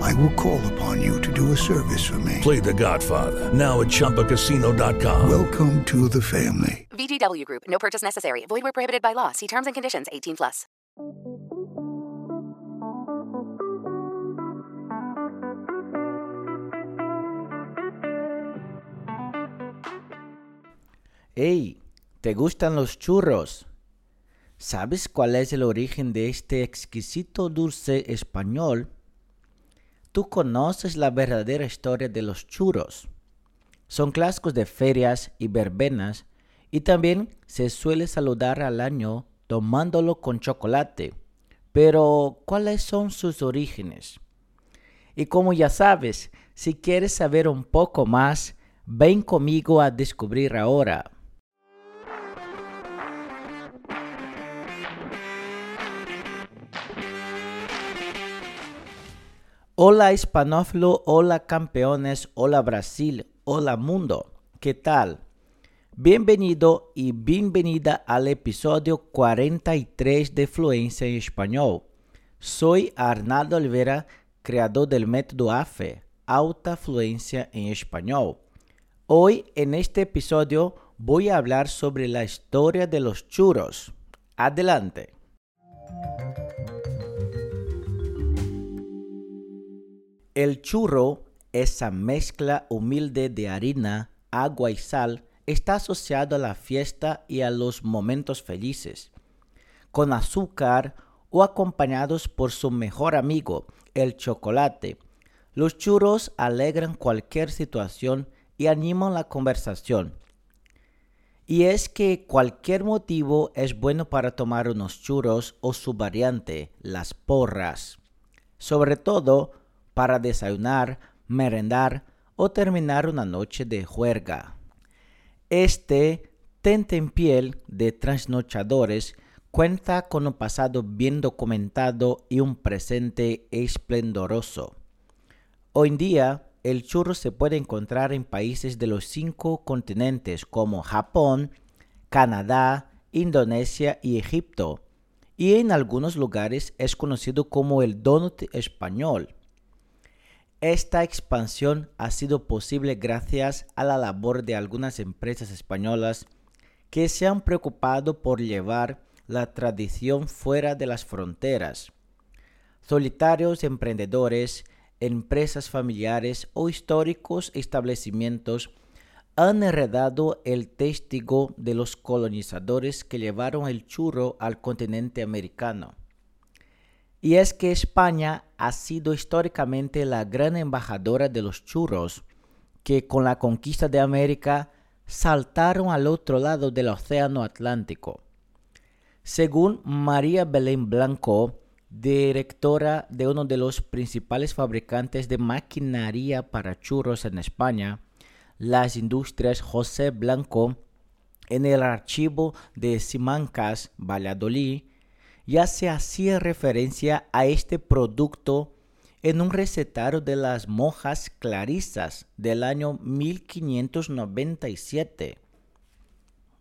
I will call upon you to do a service for me. Play The Godfather now at ChumbaCasino.com. Welcome to the family. VGW Group. No purchase necessary. Void where prohibited by law. See terms and conditions. 18 plus. Hey, ¿te gustan los churros? ¿Sabes cuál es el origen de este exquisito dulce español? Tú conoces la verdadera historia de los churros. Son clásicos de ferias y verbenas y también se suele saludar al año tomándolo con chocolate. Pero, ¿cuáles son sus orígenes? Y como ya sabes, si quieres saber un poco más, ven conmigo a descubrir ahora. Hola hispanófilo, hola campeones, hola Brasil, hola mundo. ¿Qué tal? Bienvenido y bienvenida al episodio 43 de Fluencia en Español. Soy Arnaldo Oliveira, creador del método AFE, Alta Fluencia en Español. Hoy en este episodio voy a hablar sobre la historia de los churros. Adelante. El churro, esa mezcla humilde de harina, agua y sal, está asociado a la fiesta y a los momentos felices. Con azúcar o acompañados por su mejor amigo, el chocolate. Los churros alegran cualquier situación y animan la conversación. Y es que cualquier motivo es bueno para tomar unos churros o su variante, las porras. Sobre todo para desayunar, merendar o terminar una noche de juerga. Este piel de trasnochadores cuenta con un pasado bien documentado y un presente esplendoroso. Hoy en día, el churro se puede encontrar en países de los cinco continentes como Japón, Canadá, Indonesia y Egipto, y en algunos lugares es conocido como el donut español. Esta expansión ha sido posible gracias a la labor de algunas empresas españolas que se han preocupado por llevar la tradición fuera de las fronteras. Solitarios emprendedores, empresas familiares o históricos establecimientos han heredado el testigo de los colonizadores que llevaron el churro al continente americano. Y es que España ha sido históricamente la gran embajadora de los churros, que con la conquista de América saltaron al otro lado del Océano Atlántico. Según María Belén Blanco, directora de uno de los principales fabricantes de maquinaria para churros en España, las industrias José Blanco, en el archivo de Simancas, Valladolid, ya se hacía referencia a este producto en un recetario de las monjas clarisas del año 1597.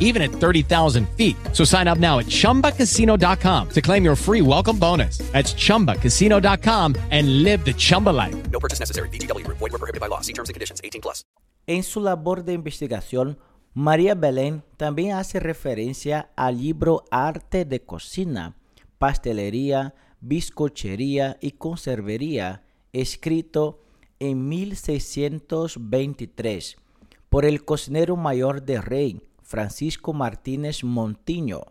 even at 30,000 feet. So sign up now at chumbacasino.com to claim your free welcome bonus. That's chumbacasino.com and live the Chumba life. No purchase necessary. VGW Group. Void were prohibited by law. See terms and conditions. 18 18 plus. En su labor de investigación, María Belén también hace referencia al libro Arte de Cocina, Pastelería, Bizcochería y Conservería, escrito en 1623 por el cocinero mayor de Rey, Francisco Martínez Montiño.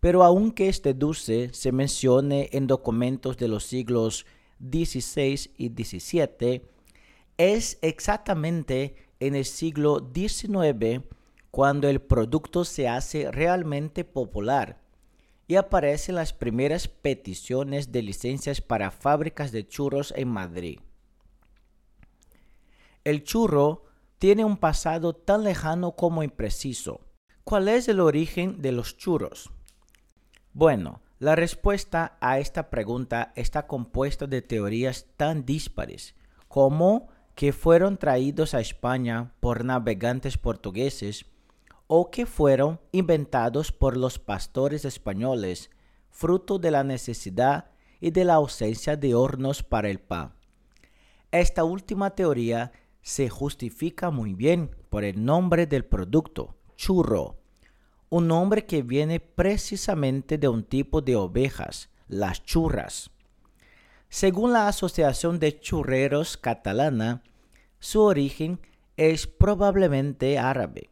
Pero aunque este dulce se mencione en documentos de los siglos XVI y XVII, es exactamente en el siglo XIX cuando el producto se hace realmente popular y aparecen las primeras peticiones de licencias para fábricas de churros en Madrid. El churro tiene un pasado tan lejano como impreciso. ¿Cuál es el origen de los churros? Bueno, la respuesta a esta pregunta está compuesta de teorías tan dispares como que fueron traídos a España por navegantes portugueses o que fueron inventados por los pastores españoles, fruto de la necesidad y de la ausencia de hornos para el pan. Esta última teoría se justifica muy bien por el nombre del producto, churro, un nombre que viene precisamente de un tipo de ovejas, las churras. Según la Asociación de Churreros Catalana, su origen es probablemente árabe.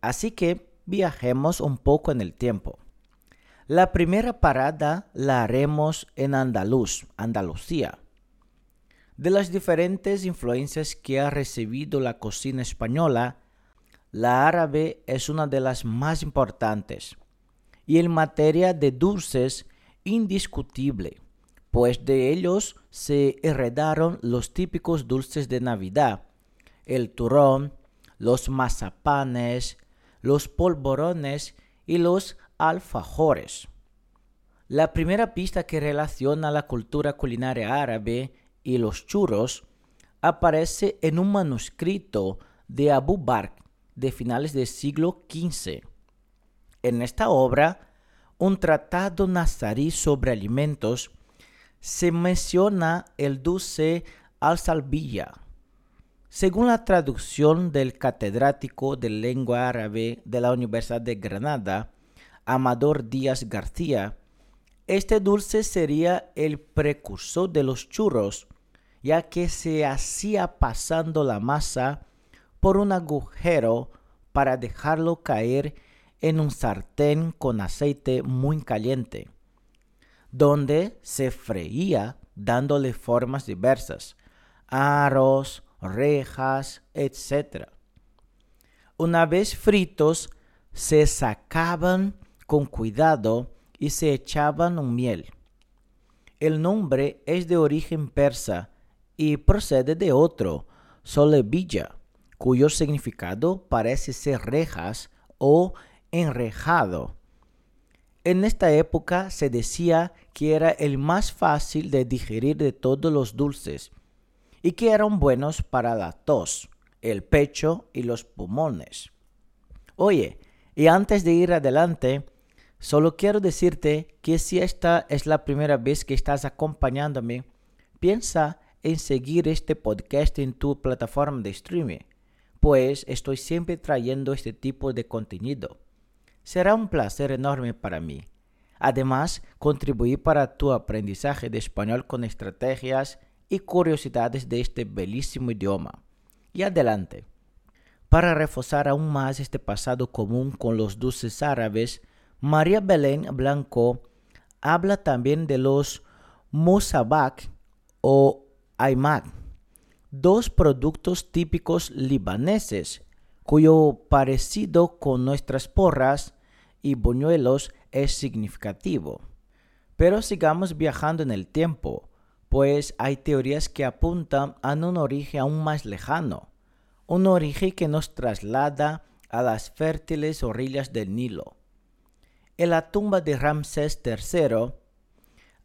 Así que viajemos un poco en el tiempo. La primera parada la haremos en Andaluz, Andalucía de las diferentes influencias que ha recibido la cocina española, la árabe es una de las más importantes y en materia de dulces indiscutible, pues de ellos se heredaron los típicos dulces de Navidad, el turrón, los mazapanes, los polvorones y los alfajores. La primera pista que relaciona la cultura culinaria árabe y los churros aparece en un manuscrito de Abu Bakr de finales del siglo XV. En esta obra, un tratado nazarí sobre alimentos, se menciona el dulce al-salbilla. Según la traducción del catedrático de lengua árabe de la Universidad de Granada, Amador Díaz García, este dulce sería el precursor de los churros, ya que se hacía pasando la masa por un agujero para dejarlo caer en un sartén con aceite muy caliente, donde se freía dándole formas diversas, aros, rejas, etc. Una vez fritos, se sacaban con cuidado y se echaban un miel. El nombre es de origen persa y procede de otro, solebilla, cuyo significado parece ser rejas o enrejado. En esta época se decía que era el más fácil de digerir de todos los dulces y que eran buenos para la tos, el pecho y los pulmones. Oye, y antes de ir adelante, Solo quiero decirte que si esta es la primera vez que estás acompañándome, piensa en seguir este podcast en tu plataforma de streaming, pues estoy siempre trayendo este tipo de contenido. Será un placer enorme para mí. Además, contribuir para tu aprendizaje de español con estrategias y curiosidades de este bellísimo idioma. Y adelante. Para reforzar aún más este pasado común con los dulces árabes, María Belén Blanco habla también de los musabak o aimak, dos productos típicos libaneses cuyo parecido con nuestras porras y buñuelos es significativo. Pero sigamos viajando en el tiempo, pues hay teorías que apuntan a un origen aún más lejano, un origen que nos traslada a las fértiles orillas del Nilo. En la tumba de Ramsés III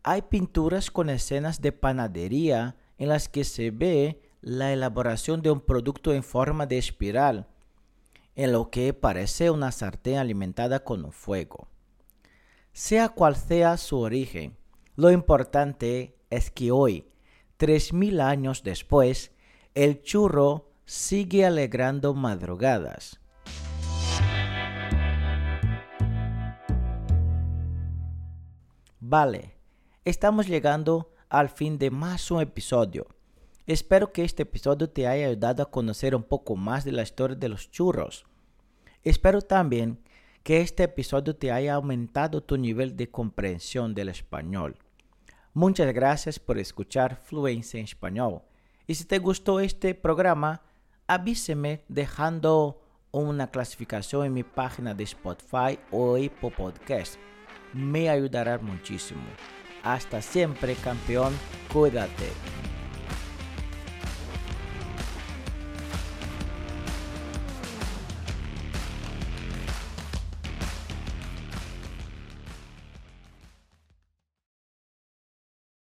hay pinturas con escenas de panadería en las que se ve la elaboración de un producto en forma de espiral, en lo que parece una sartén alimentada con un fuego. Sea cual sea su origen, lo importante es que hoy, tres mil años después, el churro sigue alegrando madrugadas. Vale, estamos llegando al fin de más un episodio. Espero que este episodio te haya ayudado a conocer un poco más de la historia de los churros. Espero también que este episodio te haya aumentado tu nivel de comprensión del español. Muchas gracias por escuchar Fluencia en Español. Y si te gustó este programa, avíseme dejando una clasificación en mi página de Spotify o Apple Podcast me ayudará muchísimo. Hasta siempre, campeón. Cuídate.